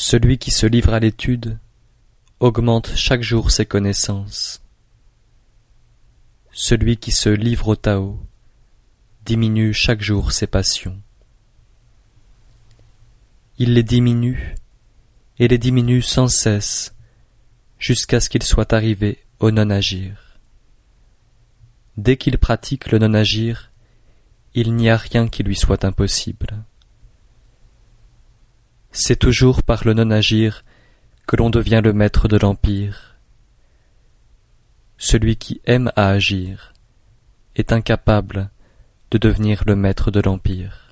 Celui qui se livre à l'étude augmente chaque jour ses connaissances. Celui qui se livre au Tao diminue chaque jour ses passions. Il les diminue et les diminue sans cesse jusqu'à ce qu'il soit arrivé au non-agir. Dès qu'il pratique le non-agir, il n'y a rien qui lui soit impossible. C'est toujours par le non-agir que l'on devient le maître de l'empire. Celui qui aime à agir est incapable de devenir le maître de l'empire.